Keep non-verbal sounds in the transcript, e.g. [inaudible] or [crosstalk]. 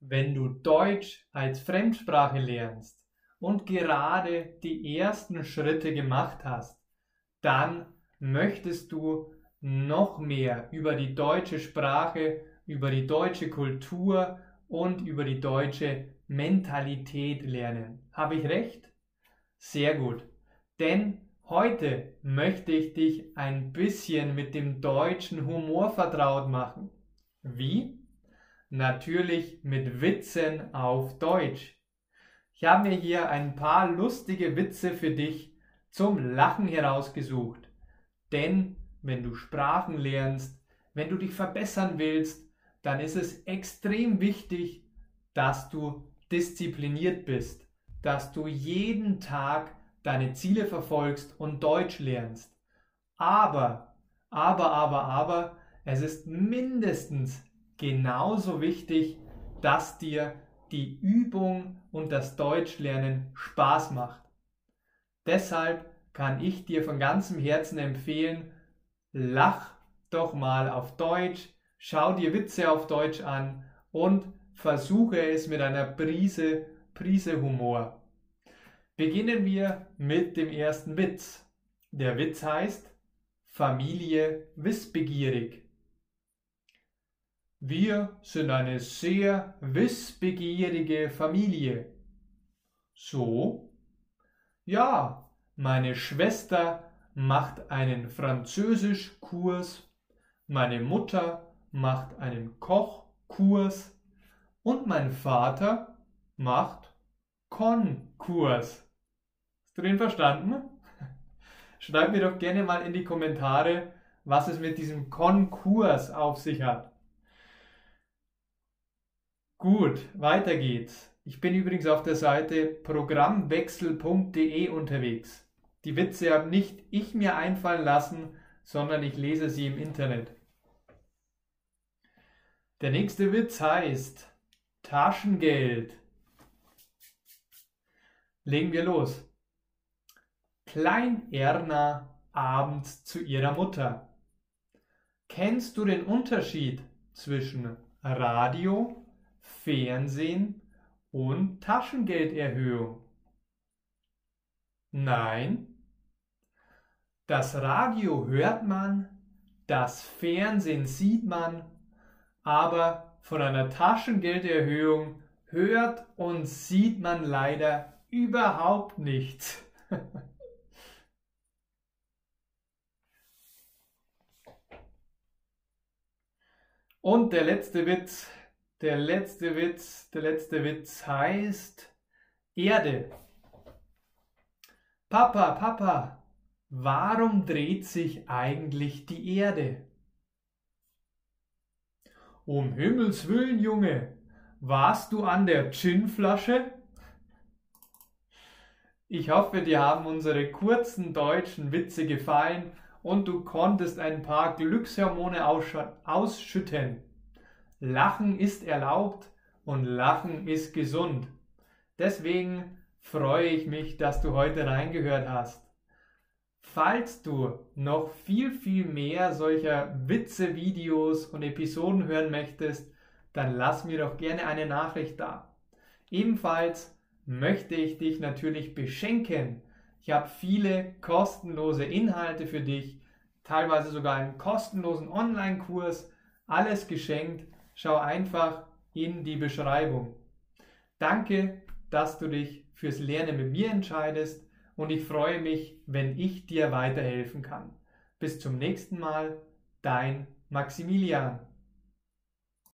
wenn du Deutsch als Fremdsprache lernst und gerade die ersten Schritte gemacht hast, dann möchtest du noch mehr über die deutsche Sprache, über die deutsche Kultur und über die deutsche Mentalität lernen. Habe ich recht? Sehr gut. Denn heute möchte ich dich ein bisschen mit dem deutschen Humor vertraut machen. Wie? Natürlich mit Witzen auf Deutsch. Ich habe mir hier ein paar lustige Witze für dich zum Lachen herausgesucht. Denn wenn du Sprachen lernst, wenn du dich verbessern willst, dann ist es extrem wichtig, dass du diszipliniert bist, dass du jeden Tag deine Ziele verfolgst und Deutsch lernst. Aber, aber, aber, aber, es ist mindestens genauso wichtig, dass dir die Übung und das Deutschlernen Spaß macht. Deshalb kann ich dir von ganzem Herzen empfehlen, lach doch mal auf Deutsch, schau dir Witze auf Deutsch an und versuche es mit einer Prise, Prise Humor. Beginnen wir mit dem ersten Witz. Der Witz heißt Familie wissbegierig. Wir sind eine sehr wissbegierige Familie. So? Ja, meine Schwester macht einen Französischkurs, meine Mutter macht einen Kochkurs und mein Vater macht Konkurs. Hast du den verstanden? [laughs] Schreib mir doch gerne mal in die Kommentare, was es mit diesem Konkurs auf sich hat. Gut, weiter geht's. Ich bin übrigens auf der Seite programmwechsel.de unterwegs. Die Witze habe nicht ich mir einfallen lassen, sondern ich lese sie im Internet. Der nächste Witz heißt Taschengeld. Legen wir los. Klein Erna abends zu ihrer Mutter. Kennst du den Unterschied zwischen Radio Fernsehen und Taschengelderhöhung? Nein. Das Radio hört man, das Fernsehen sieht man, aber von einer Taschengelderhöhung hört und sieht man leider überhaupt nichts. [laughs] Und der letzte Witz der letzte Witz, der letzte Witz heißt Erde. Papa, Papa, warum dreht sich eigentlich die Erde? Um Himmels willen, Junge, warst du an der Ginflasche? Ich hoffe, dir haben unsere kurzen deutschen Witze gefallen und du konntest ein paar Glückshormone ausschütten. Lachen ist erlaubt und Lachen ist gesund. Deswegen freue ich mich, dass du heute reingehört hast. Falls du noch viel, viel mehr solcher Witze-Videos und Episoden hören möchtest, dann lass mir doch gerne eine Nachricht da. Ebenfalls möchte ich dich natürlich beschenken. Ich habe viele kostenlose Inhalte für dich, teilweise sogar einen kostenlosen Online-Kurs, alles geschenkt schau einfach in die Beschreibung. Danke, dass du dich fürs Lernen mit mir entscheidest und ich freue mich, wenn ich dir weiterhelfen kann. Bis zum nächsten Mal, dein Maximilian.